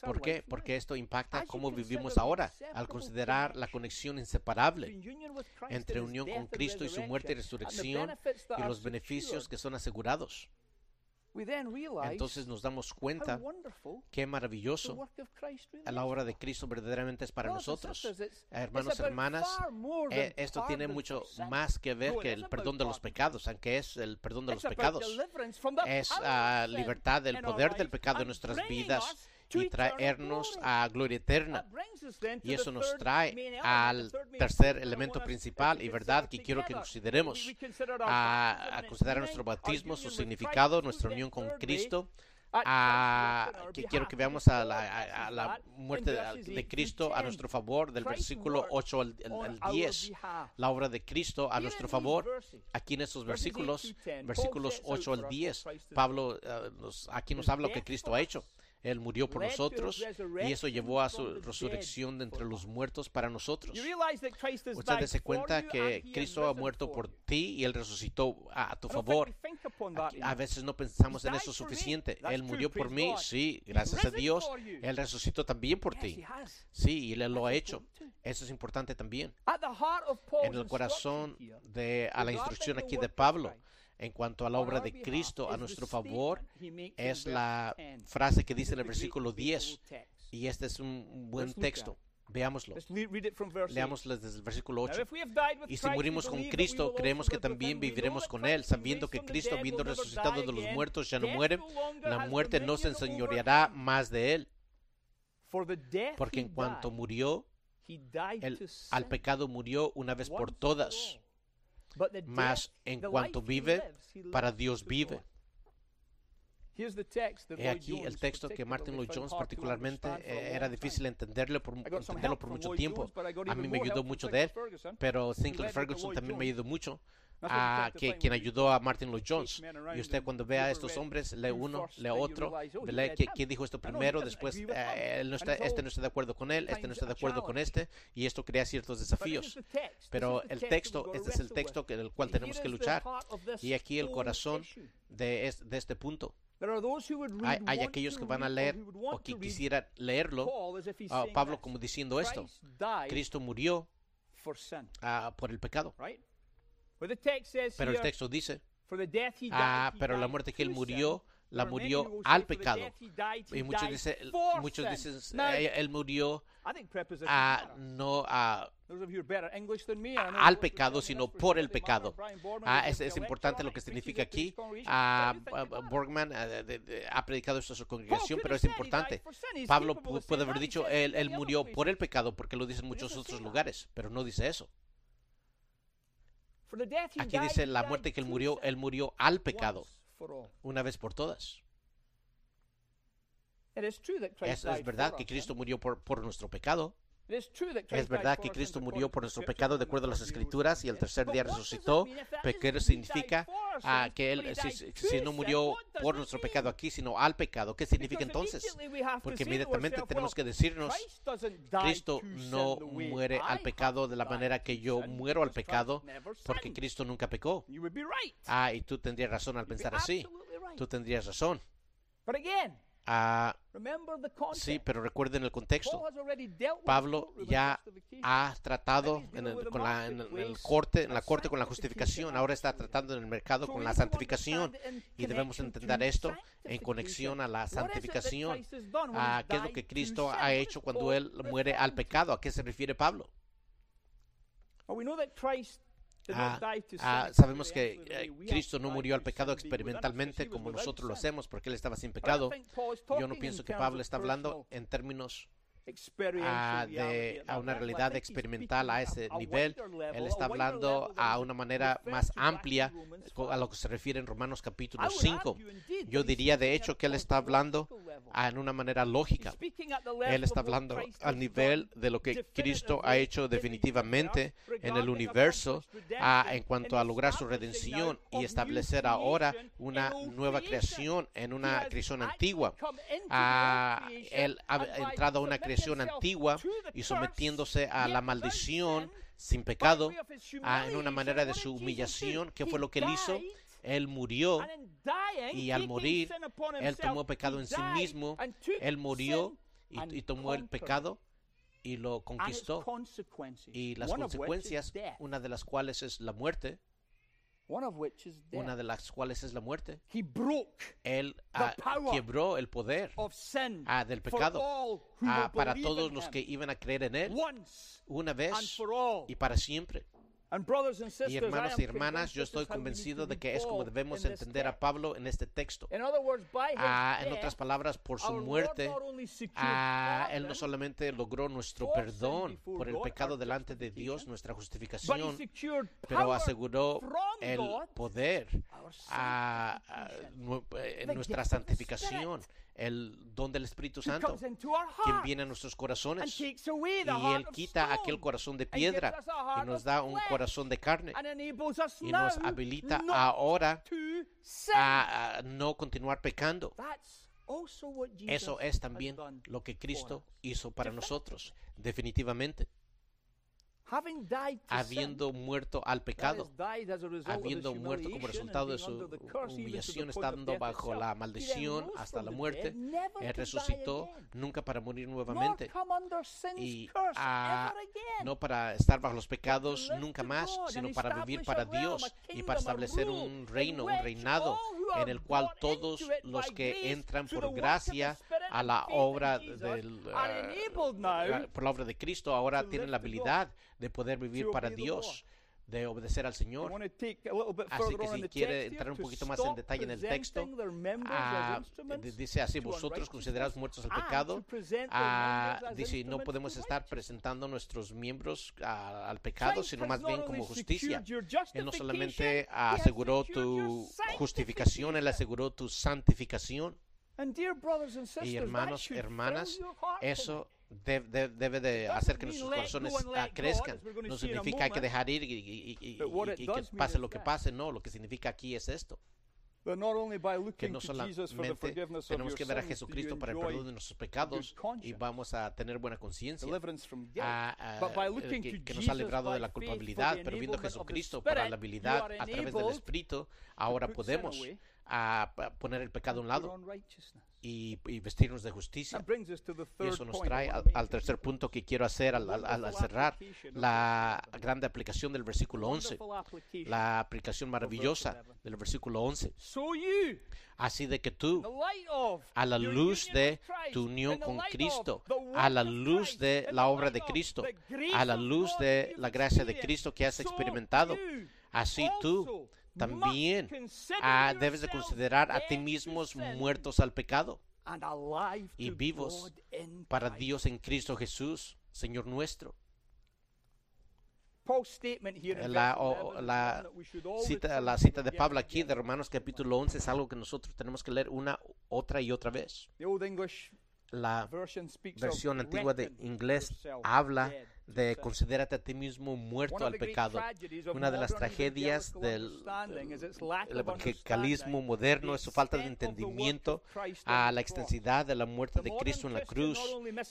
¿Por qué? Porque esto impacta cómo vivimos ahora al considerar la conexión inseparable entre unión con Cristo y su muerte y resurrección y los beneficios que son asegurados. Entonces nos damos cuenta qué maravilloso la obra de Cristo verdaderamente es para nosotros. Hermanos, hermanas, eh, esto tiene mucho más que ver que el perdón de los pecados, aunque es el perdón de los pecados. Es la libertad del poder del pecado en nuestras vidas y traernos a gloria eterna. Y eso nos trae al tercer elemento principal y verdad que quiero que consideremos, a, considerar nuestro bautismo, su significado, nuestra unión con Cristo, a, que quiero que veamos a la, muerte de, Cristo a nuestro favor, del versículo 8 al, 10, la obra de Cristo a nuestro favor. Aquí en estos versículos, versículos 8 al 10, Pablo eh, aquí nos habla lo que Cristo ha hecho. Él murió por nosotros y eso llevó a su resurrección de entre los muertos para nosotros. Usted se cuenta que Cristo ha muerto por ti y Él resucitó a, tu favor. A veces no pensamos en eso suficiente. Él murió por mí, sí, gracias a Dios. Él resucitó también por ti. Sí, y Él lo ha hecho. Eso es importante también. En el corazón de a la instrucción aquí de Pablo en cuanto a la obra de Cristo a nuestro favor es la frase que dice en el versículo 10. Y este es un buen texto. Veámoslo. Leámoslo desde el versículo 8. Y si morimos con Cristo, creemos que también viviremos con Él, sabiendo que Cristo, habiendo resucitado de los muertos, ya no muere. La muerte no se enseñoreará más de Él. Porque en cuanto murió, al pecado murió una vez por todas mas en cuanto vive, para Dios vive. He aquí el texto que Martin Lloyd Jones particularmente eh, era difícil entenderlo por, entenderlo por mucho tiempo. A mí me ayudó mucho de él, pero Sinclair Ferguson también me ayudó mucho a que, quien ayudó a Martin Lloyd Jones. Y usted cuando ve a estos hombres, lee uno, lee otro, lee quién dijo esto primero, después eh, no está, este no está de acuerdo con él, este no está de acuerdo con este, y esto crea ciertos desafíos. Pero el texto, este es el texto en el cual tenemos que luchar. Y aquí el corazón de, de este punto. Hay, aquellos que van a leer o que quisieran leerlo, uh, Pablo como diciendo esto, Cristo murió uh, por el pecado. Pero el texto dice, ah, pero la muerte que él murió la murió al pecado. Y muchos dicen, muchos dicen eh, él murió a, no a, al pecado, sino por el pecado. Ah, es, es, importante lo que significa aquí. Ah, Borgman eh, ha predicado esto a su congregación, pero es importante. Pablo puede haber dicho, él, él murió por el pecado, porque lo dice en muchos otros lugares, pero no dice eso. Aquí dice la muerte que él murió, él murió al pecado una vez por todas. Es, es verdad que Cristo murió por, por nuestro pecado. Es verdad que Cristo murió por nuestro pecado de acuerdo a las Escrituras y el tercer día resucitó. Pecado significa ah, que Él, si, no murió por nuestro pecado aquí, sino al pecado. ¿Qué significa entonces? Porque inmediatamente tenemos que decirnos, Cristo no muere al pecado de la manera que yo muero al pecado, porque Cristo nunca pecó. Ah, y tú tendrías razón al pensar así. Tú tendrías razón. Ah, sí, pero recuerden el contexto. Pablo ya ha tratado en el, con la, en el corte, en la corte con la justificación. Ahora está tratando en el mercado con la santificación. Y debemos entender esto en conexión a la santificación. ¿A qué es lo que Cristo ha hecho cuando él muere al pecado? ¿A qué se refiere Pablo? Ah, ah, sabemos que eh, Cristo no murió al pecado experimentalmente como nosotros lo hacemos porque Él estaba sin pecado. Yo no pienso que Pablo está hablando en términos a, de, a una realidad experimental a ese nivel. Él está hablando a una manera más amplia a lo que se refiere en Romanos capítulo 5. Yo diría de hecho que él está hablando en una manera lógica. Él está hablando al nivel de lo que Cristo ha hecho definitivamente en el universo en cuanto a lograr su redención y establecer ahora una nueva creación en una creación antigua. él ha entrado a una creación antigua y sometiéndose a la maldición sin pecado, en una manera de su humillación. ¿Qué fue lo que él hizo? Él murió y al morir, él tomó pecado en sí mismo, él murió y, tomó el pecado y lo conquistó. Y las consecuencias, una de las cuales es la muerte, una de las cuales es la muerte. Él ah, quebró el poder ah, del pecado ah, para todos los que iban a creer en Él una vez y para siempre. Y hermanos y hermanas, yo estoy convencido de que es como debemos entender a Pablo en este texto. Ah, en otras palabras, por su muerte, ah, Él no solamente logró nuestro perdón por el pecado delante de Dios, nuestra justificación, pero aseguró el poder a, en nuestra santificación el don del Espíritu Santo, quien viene a nuestros corazones y Él quita aquel corazón de piedra y nos da un corazón de carne y nos habilita ahora a no continuar pecando. Eso es también lo que Cristo hizo para nosotros, definitivamente habiendo muerto al pecado, habiendo muerto como resultado de su humillación, estando bajo la maldición hasta la muerte, Él resucitó nunca para morir nuevamente. y ah, no para estar bajo los pecados nunca más, sino para vivir para Dios y para establecer un reino, un reinado en el cual todos los que entran por gracia a la obra del, uh, por la obra de Cristo ahora tienen la habilidad de poder vivir para Dios de obedecer al Señor. Así que si quiere entrar un poquito más en detalle en el texto, ah, dice así, vosotros considerados muertos al pecado, ah, dice, no podemos estar presentando nuestros miembros ah, al pecado, sino más bien como justicia. Él no solamente aseguró tu justificación, Él aseguró tu santificación. Y hermanos, hermanas, eso debe, de hacer que nuestros corazones crezcan. No significa que dejar ir y, que pase lo que pase, no, lo que significa aquí es esto. que no solamente tenemos que ver a Jesucristo para el perdón de nuestros pecados y vamos a tener buena conciencia, que, que, nos ha librado de la culpabilidad, pero viendo a Jesucristo para la habilidad a través del Espíritu, ahora podemos a poner el pecado a un lado y, vestirnos de justicia. Y eso nos trae al, tercer punto que quiero hacer al, cerrar, la grande aplicación del versículo 11, la aplicación maravillosa del versículo 11. Así de que tú, a la luz de tu unión con Cristo, a la luz de la obra de Cristo, a la luz de la gracia de Cristo que has experimentado, así tú también ah, debes de considerar a ti mismos muertos al pecado y vivos para Dios en Cristo Jesús, Señor nuestro. La, la, cita, la cita de Pablo aquí de Romanos capítulo 11 es algo que nosotros tenemos que leer una, otra y otra vez. La versión antigua de inglés habla de considerarte a ti mismo muerto al pecado. Una de las tragedias del evangelicalismo moderno es su falta de entendimiento a la extensidad de la muerte de Cristo en la cruz.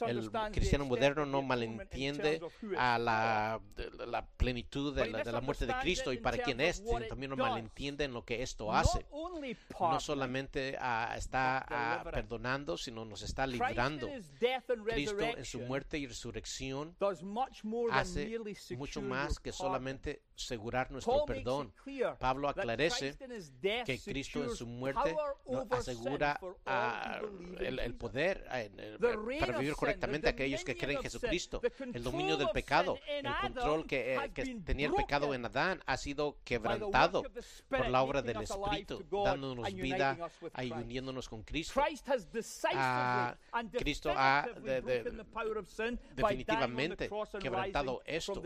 El cristiano moderno no malentiende a la, la plenitud de la, muerte de Cristo y para quién es, sino también no malentiende en lo que esto hace. No solamente ah, está ah, perdonando, sino nos está librando. Cristo en su muerte y resurrección hace mucho más que solamente asegurar nuestro perdón. Pablo aclarece que Cristo en su muerte asegura el, poder para vivir correctamente a aquellos que creen en Jesucristo. El dominio del pecado, el control que, eh, que tenía el pecado en Adán ha sido quebrantado por la obra del Espíritu, dándonos vida y uniéndonos con Cristo. Ah, Cristo ha definitivamente quebrantado esto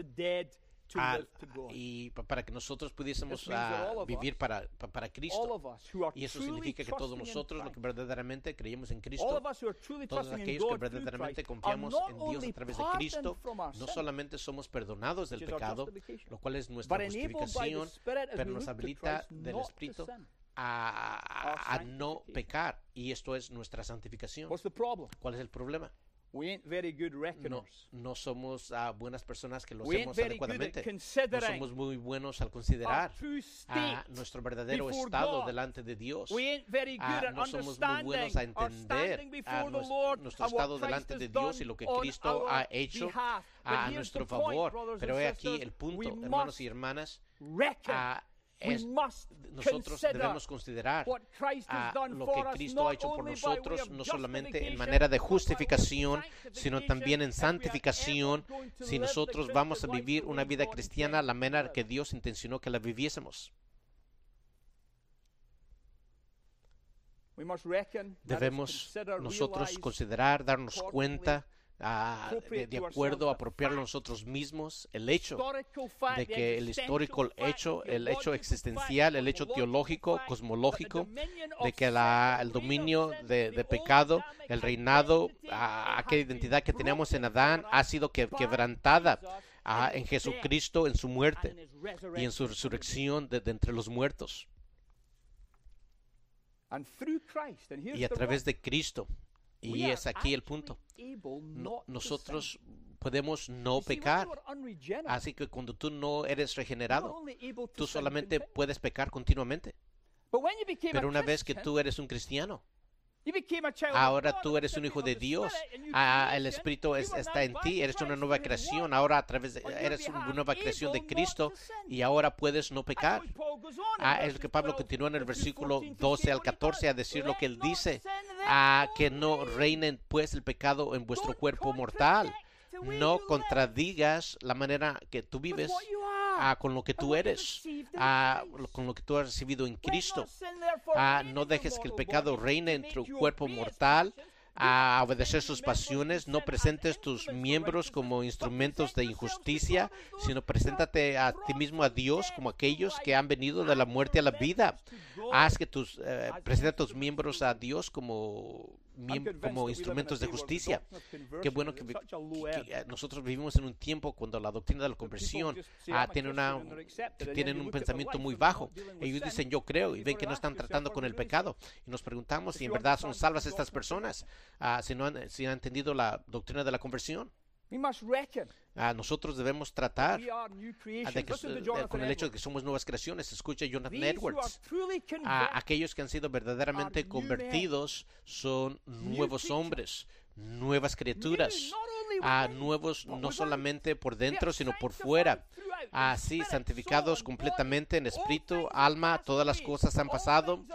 y para que nosotros pudiésemos ah, vivir para, para Cristo. Y eso significa que todos nosotros, los que verdaderamente creemos en Cristo, todos aquellos que verdaderamente confiamos en Dios a través de Cristo, no solamente somos perdonados del pecado, lo cual es nuestra justificación, pero nos habilita del Espíritu a, a, no pecar. Y esto es nuestra santificación. ¿Cuál es el problema? No, no somos uh, buenas personas que lo hacemos adecuadamente. No somos muy buenos al considerar uh, nuestro verdadero estado delante de Dios. Uh, no somos muy buenos a entender nuestro, nuestro estado delante de Dios y lo que Cristo ha hecho a nuestro favor. Pero he aquí el punto, hermanos y hermanas nosotros debemos considerar a lo que Cristo ha hecho por nosotros, no solamente en manera de justificación, sino también en santificación, si nosotros vamos a vivir una vida cristiana la manera que Dios intencionó que la viviésemos. Debemos nosotros considerar, darnos cuenta de, acuerdo a apropiar nosotros mismos el hecho de que el histórico hecho, el hecho existencial, el hecho teológico, cosmológico, de que el dominio de, pecado, el reinado, aquella identidad que teníamos en Adán ha sido quebrantada en Jesucristo, en su muerte y en su resurrección de entre los muertos. Y a través de Cristo y es aquí el punto. nosotros podemos no pecar. Así que cuando tú no eres regenerado, tú solamente puedes pecar continuamente. Pero una vez que tú eres un cristiano, Ahora tú eres un hijo de Dios. Ah, el Espíritu está en ti. Eres una nueva creación. Ahora a través de, eres una nueva creación de Cristo y ahora puedes no pecar. Ah, es que Pablo continúa en el versículo 12 al 14 a decir lo que él dice. A ah, que no reinen pues el pecado en vuestro cuerpo mortal. No contradigas la manera que tú vives con lo que tú eres, con lo que tú has recibido en Cristo. no dejes que el pecado reine en tu cuerpo mortal a obedecer sus pasiones, no presentes tus miembros como instrumentos de injusticia, sino preséntate a ti mismo a Dios como aquellos que han venido de la muerte a la vida. Haz que tus, eh, presenta tus miembros a Dios como como instrumentos de justicia. Qué bueno que, eh, nosotros vivimos en un tiempo cuando la doctrina de la conversión ah, tiene una, tienen un pensamiento muy bajo. Ellos dicen yo creo y ven que no están tratando con el pecado. Y nos preguntamos si en verdad son salvas estas personas, ah, si, no han, si han entendido la doctrina de la conversión. Ah, nosotros debemos tratar con el hecho de que somos nuevas creaciones. Escucha Jonathan Edwards. A aquellos que han sido verdaderamente convertidos son nuevos hombres, nuevas criaturas, a nuevos no solamente por dentro, sino por fuera. Así, santificados completamente en espíritu, alma, todas las cosas han pasado,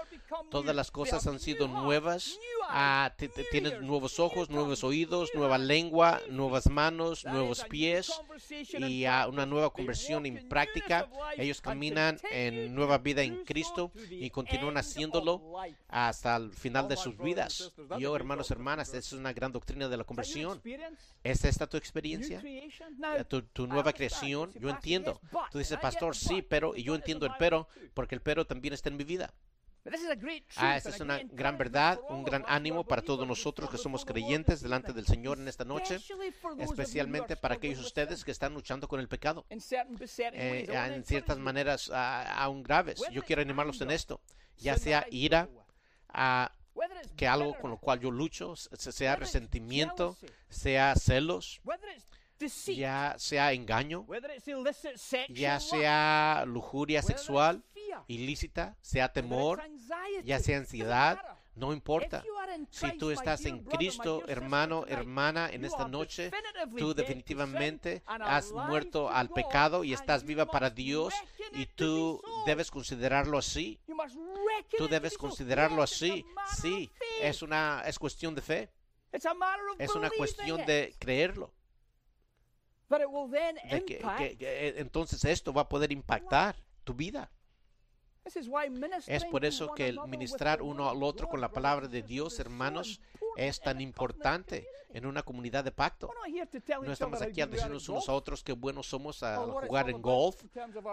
todas las cosas han sido nuevas. Ah, tienes nuevos ojos, nuevos oídos, nueva lengua, nuevas manos, nuevos pies y una nueva conversión en práctica. Ellos caminan en nueva vida en Cristo y continúan haciéndolo hasta el final de sus vidas. Yo, hermanos, hermanas, esa es una gran doctrina de la conversión. ¿Es esta tu experiencia? ¿Tu, tu nueva creación? Yo entiendo. Tú dices, pastor, sí, pero, y yo entiendo el pero, porque el pero también está en mi vida. Ah, esta es una gran verdad, un gran ánimo para todos nosotros que somos creyentes delante del Señor en esta noche, especialmente para aquellos ustedes que están luchando con el pecado eh, en ciertas maneras aún graves. Yo quiero animarlos en esto, ya sea ira, a que algo con lo cual yo lucho, sea resentimiento, sea celos, ya sea engaño, ya sea lujuria sexual, ilícita, sea temor, ya sea ansiedad, no importa. Si tú estás en Cristo, hermano, hermana, en esta noche, tú definitivamente has muerto al pecado y estás viva para Dios y tú debes considerarlo así. Tú debes considerarlo así. Sí, es una es cuestión de fe. Es una cuestión de creerlo. Eh, entonces esto va a poder impactar tu vida. Es por eso que el ministrar uno al otro con la palabra de Dios, hermanos, es tan importante en una comunidad de pacto. No estamos aquí a decirnos unos a otros qué buenos somos a jugar en golf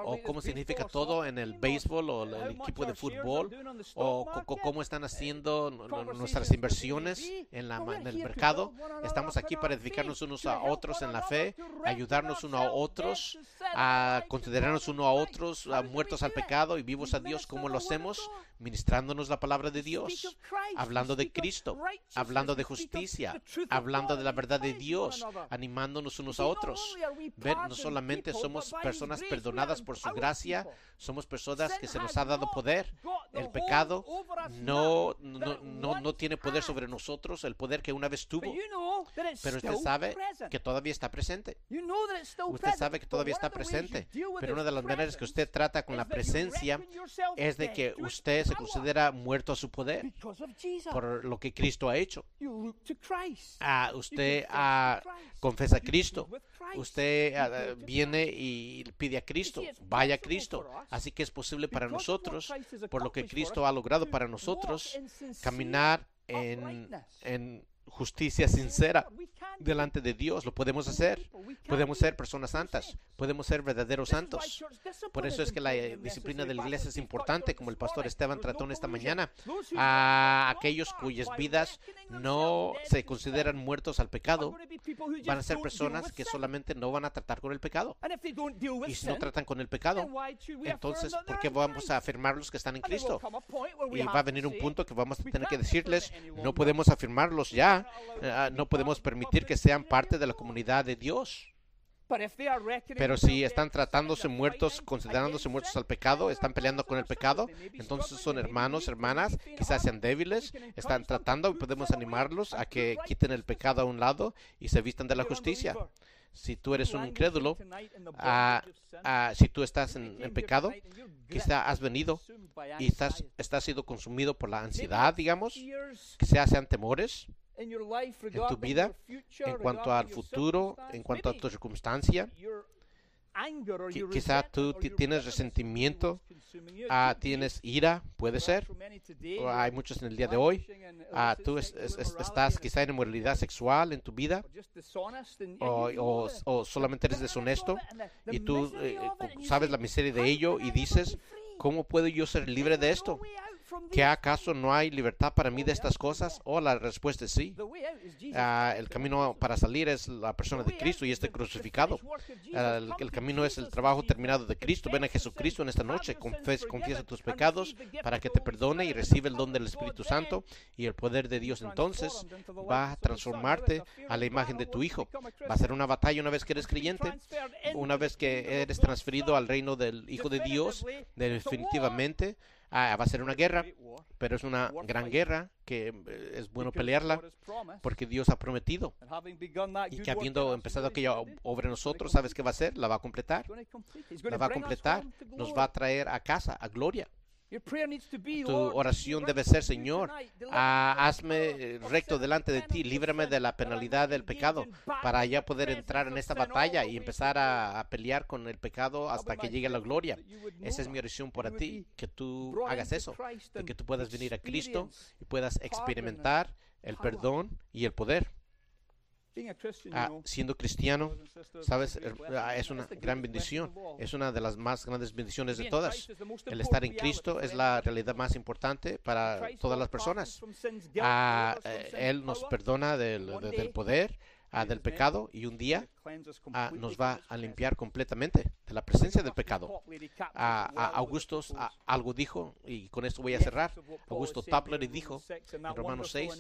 o cómo significa todo en el béisbol o el equipo de fútbol o cómo están haciendo nuestras inversiones en, la, en el mercado. Estamos aquí para edificarnos unos a otros en la fe, ayudarnos unos a otros, a considerarnos unos a otros muertos al pecado y vivos a Dios. ¿Cómo lo hacemos? Ministrándonos la palabra de Dios, hablando de Cristo, hablando de justicia, hablando de la verdad de Dios, animándonos unos a otros. Ver, no solamente somos personas perdonadas por su gracia, somos personas que se nos ha dado poder. El pecado no, no, no, tiene poder sobre nosotros, el poder que una vez tuvo. Pero usted sabe que todavía está presente. Usted sabe que todavía está presente. Pero una de las maneras que usted trata con la presencia es de que usted se considera muerto a su poder por lo que Cristo ha hecho. Ah, usted ah, confesa a Cristo. Usted ah, viene y pide a Cristo. Vaya a Cristo. Así que es posible para nosotros, por lo que Cristo ha logrado para nosotros, caminar en, en justicia sincera delante de Dios. Lo podemos hacer. Podemos ser personas santas. Podemos ser verdaderos santos. Por eso es que la disciplina de la iglesia es importante, como el pastor Esteban trató en esta mañana. A aquellos cuyas vidas no se consideran muertos al pecado, van a ser personas que solamente no van a tratar con el pecado. Y si no tratan con el pecado, entonces, ¿por qué vamos a afirmarlos que están en Cristo? Y va a venir un punto que vamos a tener que decirles, no podemos afirmarlos ya, eh, no podemos permitir que sean parte de la comunidad de Dios. Pero si están tratándose muertos, considerándose muertos al pecado, están peleando con el pecado, entonces son hermanos, hermanas, quizás sean débiles, están tratando podemos animarlos a que quiten el pecado a un lado y se vistan de la justicia. Si tú eres un incrédulo, ah, ah, si tú estás en, pecado, quizá has venido y estás, estás sido consumido por la ansiedad, digamos, quizás sean temores, en tu vida, en cuanto al futuro, en cuanto a tu circunstancia. Quizá tú tienes resentimiento, ah, tienes ira, puede ser. hay muchos en el día de hoy. Ah, tú estás quizá en inmoralidad sexual en tu vida o, o, solamente eres deshonesto y tú eh, sabes la miseria de ello y dices, ¿cómo puedo yo ser libre de esto? ¿Que acaso no hay libertad para mí de estas cosas? Oh, la respuesta es sí. Ah, el camino para salir es la persona de Cristo y este crucificado. Ah, el, el camino es el trabajo terminado de Cristo. Ven a Jesucristo en esta noche. Confiesa, confiesa tus pecados para que te perdone y recibe el don del Espíritu Santo y el poder de Dios entonces va a transformarte a la imagen de tu Hijo. Va a ser una batalla una vez que eres creyente, una vez que eres transferido al reino del Hijo de Dios, definitivamente ah, va a ser una guerra, pero es una gran guerra que eh, es bueno pelearla porque Dios ha prometido y que habiendo empezado aquella obra en nosotros, ¿sabes qué va a hacer? La va a completar. La va a completar, nos va a traer a casa, a gloria. Tu oración debe ser, Señor, ah, hazme recto delante de ti, líbrame de la penalidad del pecado, para ya poder entrar en esta batalla y empezar a, pelear con el pecado hasta que llegue la gloria. Esa es mi oración para ti, que tú hagas eso, que tú puedas venir a Cristo y puedas experimentar el perdón y el poder. Ah, siendo cristiano, sabes, ah, es una gran bendición, es una de las más grandes bendiciones de todas. El estar en Cristo es la realidad más importante para todas las personas. Ah, eh, él nos perdona del, del poder, del pecado y un día nos va a limpiar completamente de la presencia del pecado. Augusto algo dijo, y con esto voy a cerrar. Augusto Tapler dijo en Romanos 6,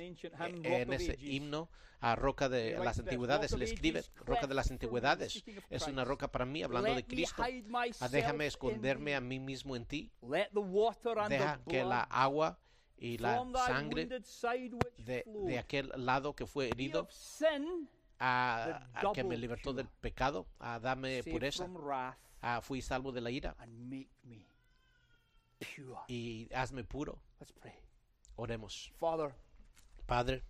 en ese himno, a roca de las antigüedades, le escribe, roca de las antigüedades, es una roca para mí, hablando de Cristo. déjame esconderme a mí mismo en ti. Deja que la agua y la sangre de, de aquel lado que fue herido a, que me libertó del pecado, a darme pureza, a fui salvo de la ira y hazme puro. Oremos. Padre,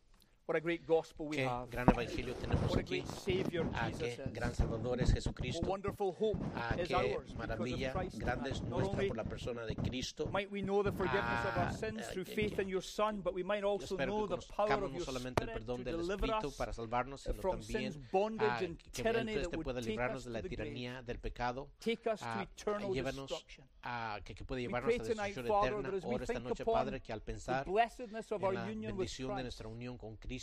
qué gran evangelio tenemos aquí. Ah, qué gran Salvador es Jesucristo. Ah, qué maravilla grande es nuestra por la persona de Cristo. Ah, espero que conozcamos no solamente el perdón del Espíritu para salvarnos, sino también ah, que este pueda librarnos de la tiranía del pecado. Ah, llévanos a que, que puede llevarnos a la destrucción eterna. Ahora esta noche, Padre, que al pensar en la bendición de nuestra unión con Cristo,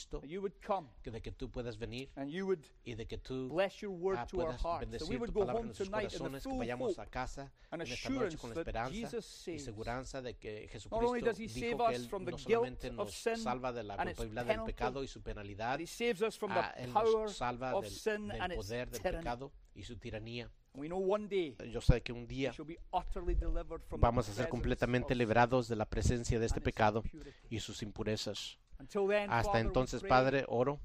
que de que tú puedas venir y de que tú ah, puedas bendecir tu palabra en nuestros corazones, que vayamos a casa en esta noche con la esperanza y seguridad de que Jesucristo dijo que Él no solamente nos salva de la culpabilidad del pecado y su penalidad, ah, Él nos salva del, del poder del pecado y su tiranía. Yo sé que un día vamos a ser completamente liberados de la presencia de este pecado y sus impurezas. Hasta entonces, Padre, oro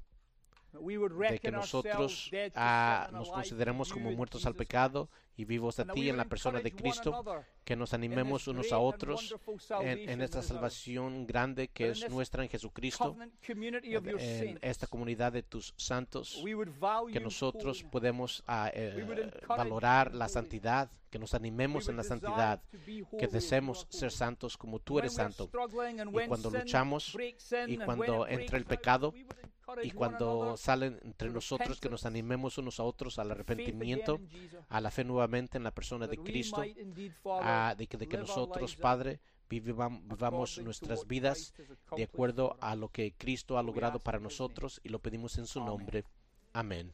de que nosotros ah, nos consideremos como muertos al pecado y vivos a ti en la persona de Cristo, que nos animemos unos a otros en, esta salvación grande que es nuestra en Jesucristo, en esta comunidad de tus santos, que nosotros podemos ah, eh, valorar la santidad, que nos animemos en la santidad, que deseemos ser santos como tú eres santo. Y cuando luchamos y cuando entra el pecado, y cuando salen entre nosotros, que nos animemos unos a otros al arrepentimiento, a la fe nuevamente en la persona de Cristo, a, de, que, de que nosotros, Padre, vivamos nuestras vidas de acuerdo a lo que Cristo ha logrado para nosotros y lo pedimos en su nombre. Amén.